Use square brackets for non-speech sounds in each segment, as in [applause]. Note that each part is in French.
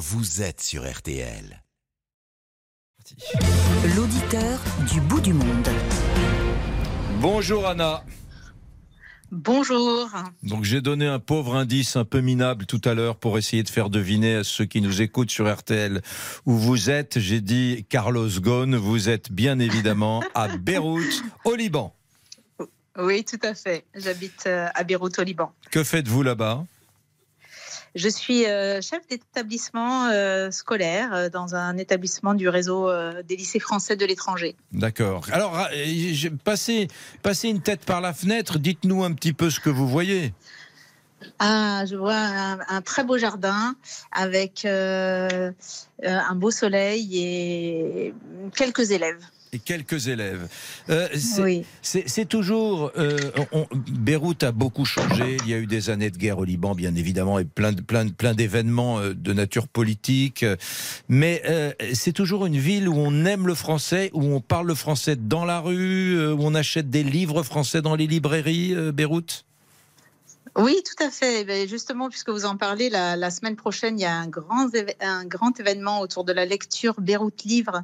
vous êtes sur RTL. L'auditeur du bout du monde. Bonjour Anna. Bonjour. Donc j'ai donné un pauvre indice un peu minable tout à l'heure pour essayer de faire deviner à ceux qui nous écoutent sur RTL où vous êtes. J'ai dit Carlos Ghosn, vous êtes bien évidemment à [laughs] Beyrouth, au Liban. Oui, tout à fait. J'habite euh, à Beyrouth, au Liban. Que faites-vous là-bas? Je suis euh, chef d'établissement euh, scolaire euh, dans un établissement du réseau des lycées français de l'étranger. D'accord. Alors, passez, passez une tête par la fenêtre, dites-nous un petit peu ce que vous voyez. Ah, je vois un, un très beau jardin avec euh, un beau soleil et quelques élèves. Et quelques élèves. Euh, c'est- Oui. Toujours. euh, on- Beyrouth a beaucoup changé. Il y a eu des années de guerre au Liban, bien évidemment, et plein, de- plein, de- plein d'événements euh, de nature politique. Mais euh, c'est toujours une ville où on aime le français, où on parle le français dans la rue, où on achète des livres français dans les librairies, Beyrouth? Oui, tout à fait. Eh bien, Justement, puisque vous en parlez, la, semaine prochaine, il y a un grand, événement autour de la lecture Beyrouth Livre,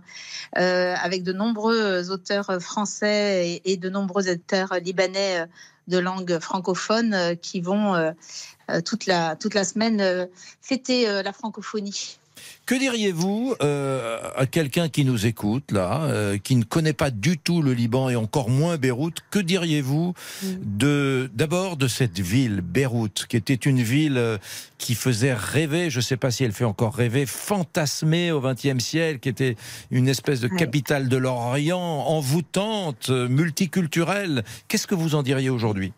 euh, avec de nombreux auteurs français et, de nombreux auteurs libanais euh, de langue francophone euh, qui vont toute, la, toute la semaine fêter la francophonie. Que diriez-vous euh, à quelqu'un qui nous écoute là, euh, qui ne connaît pas du tout le Liban et encore moins Beyrouth Que diriez-vous de d'abord de cette ville Beyrouth, qui était une ville euh, qui faisait rêver, je ne sais pas si elle fait encore rêver, fantasmée au XXe siècle, qui était une espèce de capitale de l'Orient, envoûtante, multiculturelle. Qu'est-ce que vous en diriez aujourd'hui?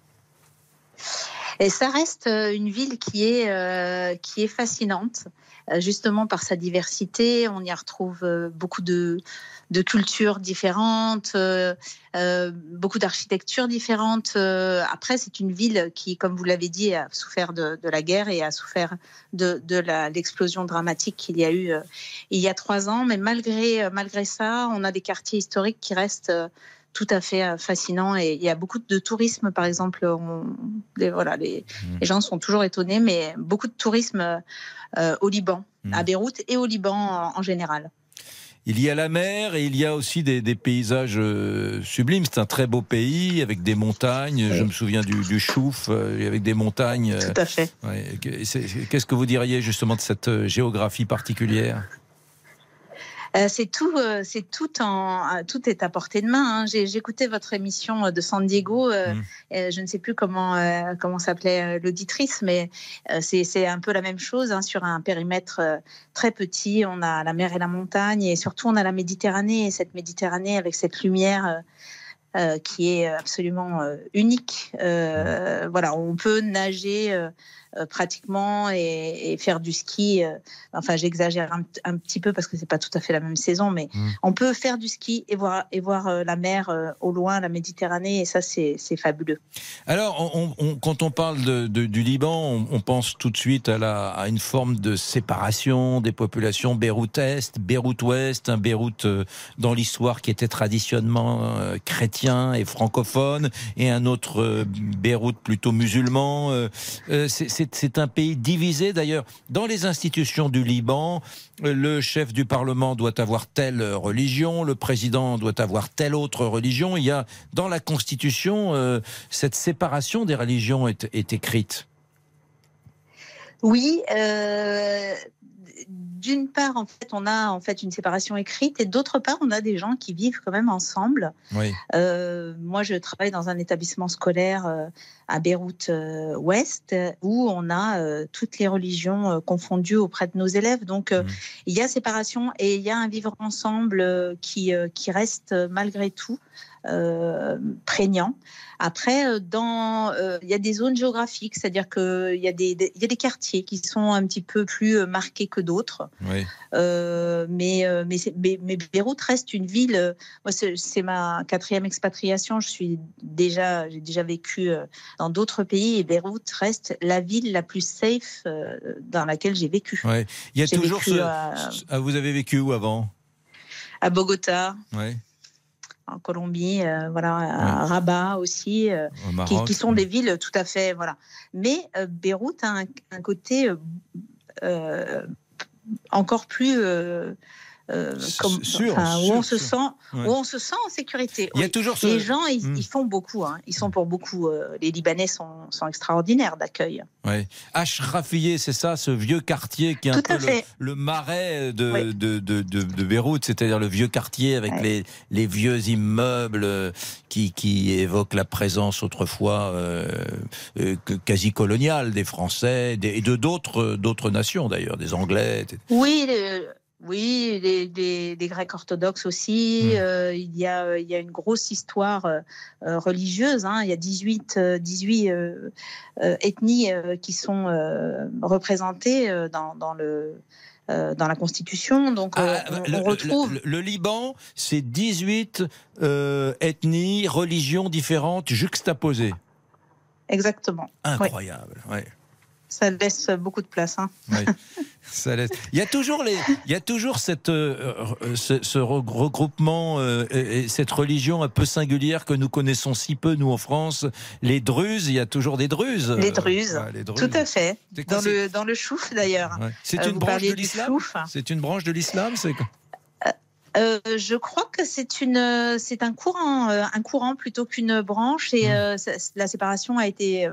Et ça reste une ville qui est, euh, qui est fascinante, justement par sa diversité. On y retrouve euh, beaucoup de, cultures différentes, euh, euh, beaucoup d'architectures différentes. Euh, après, c'est une ville qui, comme vous l'avez dit, a souffert de, la guerre et a souffert de, de l'explosion dramatique qu'il y a eu euh, il y a trois ans. Mais malgré, euh, malgré ça, on a des quartiers historiques qui restent euh, tout à fait euh, fascinants et il y a beaucoup de tourisme, par exemple. On, les, voilà, les, Mhm. les gens sont toujours étonnés, mais beaucoup de tourisme euh, au Liban, Mhm. à Beyrouth et au Liban en, en général. Il y a la mer et il y a aussi des, des paysages euh, sublimes. C'est un très beau pays avec des montagnes. Je me souviens du, du Chouf euh, avec des montagnes. Tout à fait. ouais. Qu'est-ce que vous diriez justement de cette géographie particulière? C'est tout, euh, c'est tout en, euh, tout est à portée de main. hein. J'écoutais votre émission euh, de San Diego. euh, Mm. euh, je ne sais plus comment euh, comment s'appelait euh, l'auditrice, mais euh, c'est un peu la même chose hein, sur un périmètre euh, très petit. On a la mer et la montagne, et surtout on a la Méditerranée. Et cette Méditerranée avec cette lumière. euh, euh, qui est absolument euh, unique. Euh, voilà, on peut nager euh, euh, pratiquement et, et faire du ski. euh, enfin, j'exagère un, un petit peu parce que c'est pas tout à fait la même saison, mais Mm. on peut faire du ski et voir et voir euh, la mer euh, au loin, la Méditerranée, et ça c'est fabuleux. Alors, on- on- quand on parle de- de- du Liban, on, on pense tout de suite à, la, à une forme de séparation des populations Beyrouth-Est, Beyrouth-Ouest, un Beyrouth euh, dans l'histoire qui était traditionnellement euh, chrétien et francophone, et un autre euh, Beyrouth plutôt musulman. Euh, euh, c'est- c'est un pays divisé d'ailleurs. Dans les institutions du Liban, le chef du Parlement doit avoir telle religion, le président doit avoir telle autre religion. Il y a dans la Constitution euh, cette séparation des religions est, est écrite. Oui. euh, d'une part, en fait, on a en fait une séparation écrite, et d'autre part, on a des gens qui vivent quand même ensemble. Oui. Euh, moi, je travaille dans un établissement scolaire euh, à Beyrouth euh, Ouest où on a toutes les religions confondues auprès de nos élèves. Donc, Mhm. il y a séparation et il y a un vivre ensemble qui, qui reste malgré tout euh, prégnant. Après, euh, dans, euh, il y a des zones géographiques, c'est-à-dire qu'il y, a des- des- il y a des quartiers qui sont un petit peu plus marqués que d'autres. Oui. Euh, mais, mais, mais, mais Beyrouth reste une ville. moi, c'est ma quatrième expatriation. Je suis déjà, j'ai déjà vécu dans d'autres pays et Beyrouth reste la ville la plus safe dans laquelle j'ai vécu. Ouais. Il y a toujours ce. à- Ah, vous avez vécu où avant? À Bogota, ouais. En Colombie, euh, voilà, à Rabat aussi. euh, Au qui, Maroc. qui sont des villes tout à fait voilà. Mais euh, Beyrouth a un, un côté encore plus euh, comme, sûr, enfin, où sûr, on se sent Ouais. où on se sent en sécurité. Il y a toujours ce... Les gens, ils, Mm. ils font beaucoup. hein. Ils sont pour beaucoup. euh, les Libanais sont, sont extraordinaires d'accueil. Ouais. Ashrafieh, c'est ça, ce vieux quartier qui est un Tout peu le, marais de, Oui. de, de, de, de Beyrouth, c'est-à-dire le vieux quartier avec Ouais. les, les vieux immeubles euh, qui, qui évoquent la présence autrefois euh, quasi coloniale des Français des- et de d'autres d'autres nations d'ailleurs, des Anglais. etc. Oui, oui, les Grecs orthodoxes aussi. Mm. Euh, il, y a, euh, il y a une grosse histoire euh, religieuse. hein. Il y a 18, euh, 18 euh, euh, ethnies qui sont représentées dans, dans le, euh, dans la Constitution. Donc, euh, Ah, on, le, on le- retrouve. le- le Liban, c'est 18 euh, ethnies, religions différentes juxtaposées. Exactement. Incroyable. ouais. Ça laisse beaucoup de place. hein. Oui, ça laisse. Il y a toujours les, il y a toujours cette, euh, euh, ce, ce re- regroupement euh, et, et cette religion un peu singulière que nous connaissons si peu nous en France. Les Druzes, il y a toujours des Druzes. Les Druzes. Ouais, les Druzes. Tout à fait. Dans le, dans le chouf d'ailleurs. ouais. C'est Euh, une branche de l'islam. C'est une branche de l'islam, c'est Euh, je crois que c'est une, euh, c'est un courant, euh, un courant plutôt qu'une branche. Et Mm. euh, ça- la séparation a été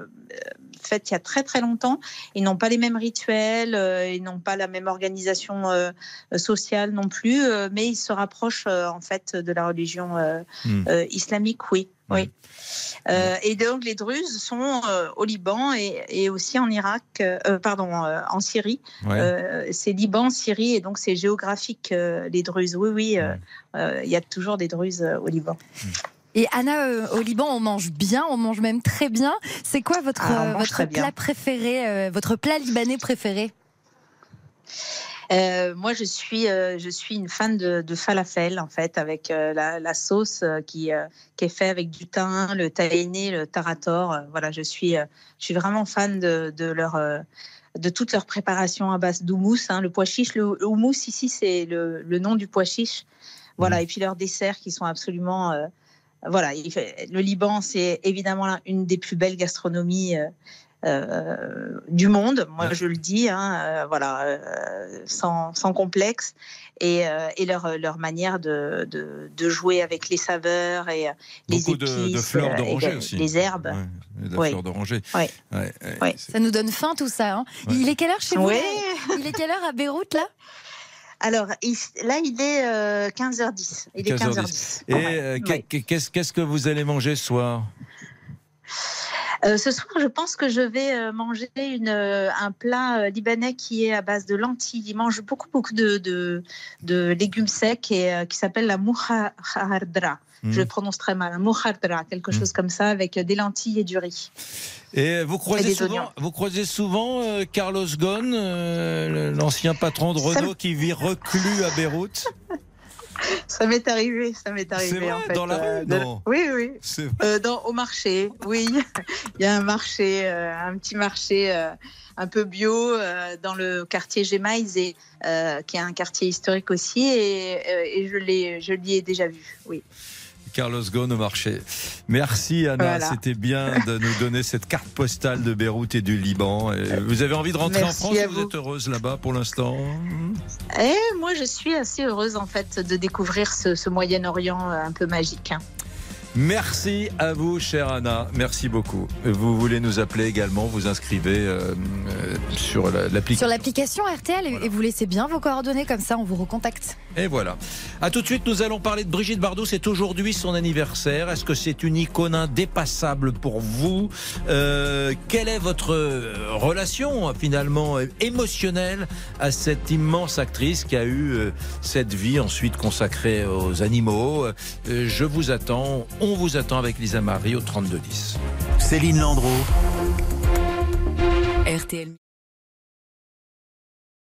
euh, faite il y a très très longtemps. Ils n'ont pas les mêmes rituels, euh, ils n'ont pas la même organisation euh, sociale non plus, euh, mais ils se rapprochent en fait de la religion euh, Mm. euh, islamique, oui, oui. Euh, et donc les Druzes sont euh, au Liban et, et aussi en Irak, euh, pardon, en Syrie. Ouais. C'est Liban, Syrie, et donc c'est géographique, les Druzes. Oui, oui, il y a toujours des Druzes au Liban. Et Anna, euh, au Liban, on mange bien, on mange même très bien. C'est quoi votre, Ah, euh, votre plat préféré, euh, votre plat libanais préféré Euh, moi, je suis, euh, je suis une fan de, de falafel, en fait, avec euh, la, la sauce euh, qui, euh, qui est faite avec du thym, le tahini, le tarator. Euh, voilà, je suis, euh, je suis vraiment fan de, de leur. euh, de toute leur préparation à base d'houmous. hein. Le pois chiche, le, le houmous ici, c'est le, le nom du pois chiche. Voilà, et puis leurs desserts qui sont absolument. Voilà, il fait- le Liban, c'est évidemment une des plus belles gastronomies euh, euh, du monde. Moi, je le dis, hein, euh, voilà, euh, sans, sans complexe. Et, euh, et leur, leur manière de, de, de jouer avec les saveurs et les Beaucoup de, épices, de fleurs d'oranger et aussi. les herbes. Ouais, de Ouais. fleurs d'oranger. Ouais. Ouais, ouais, Ouais. c'est- Ça nous donne faim tout ça. hein. Ouais. Il est quelle heure chez vous Il est quelle heure à Beyrouth là? Alors il- là, il est euh, 15h10. Il est 15h10. 15h10. Et euh, qu'est-ce que vous allez manger ce soir? Euh, ce soir, je pense que je vais euh, manger une, un plat libanais qui est à base de lentilles. Ils mangent beaucoup, beaucoup de, de, de légumes secs et qui s'appelle la mouhardra. Hmm. Je le prononce très mal, mouhardra, quelque Hmm. chose comme ça, avec euh, des lentilles et du riz. Et vous croisez souvent, oignons. vous croisez souvent euh, Carlos Ghosn, euh, l'ancien patron de Ça Renault qui vit reclus à Beyrouth? [laughs] Ça m'est arrivé, ça m'est arrivé vrai, en fait. dans la rue? Non. Oui, oui. Euh, dans, au marché, oui. [laughs] Il y a un marché, euh, un petit marché un peu bio dans le quartier Gémaïs, et, qui est un quartier historique aussi, et, et je l'ai, je l'y ai déjà vu. Oui. Carlos Ghosn au marché. Merci Anna, Voilà. c'était bien de nous donner cette carte postale de Beyrouth et du Liban. Et vous avez envie de rentrer Merci en France Vous vous. êtes heureuse là-bas pour l'instant? Et moi, je suis assez heureuse en fait de découvrir ce, ce Moyen-Orient euh, un peu magique. hein. Merci à vous, chère Anna. Merci beaucoup. Vous voulez nous appeler également, vous inscrivez euh, euh, sur la- l'application. Sur l'application RTL et- Voilà. et vous laissez bien vos coordonnées comme ça on vous recontacte. Et voilà. À tout de suite, nous allons parler de Brigitte Bardot. C'est aujourd'hui son anniversaire. Est-ce que c'est une icône indépassable pour vous? Euh, Quelle est votre euh, relation finalement euh, émotionnelle à cette immense actrice qui a eu euh, cette vie ensuite consacrée aux animaux? Euh, Je vous attends. On vous attend avec Lisa Marie au 3210. Céline Landreau. RTL.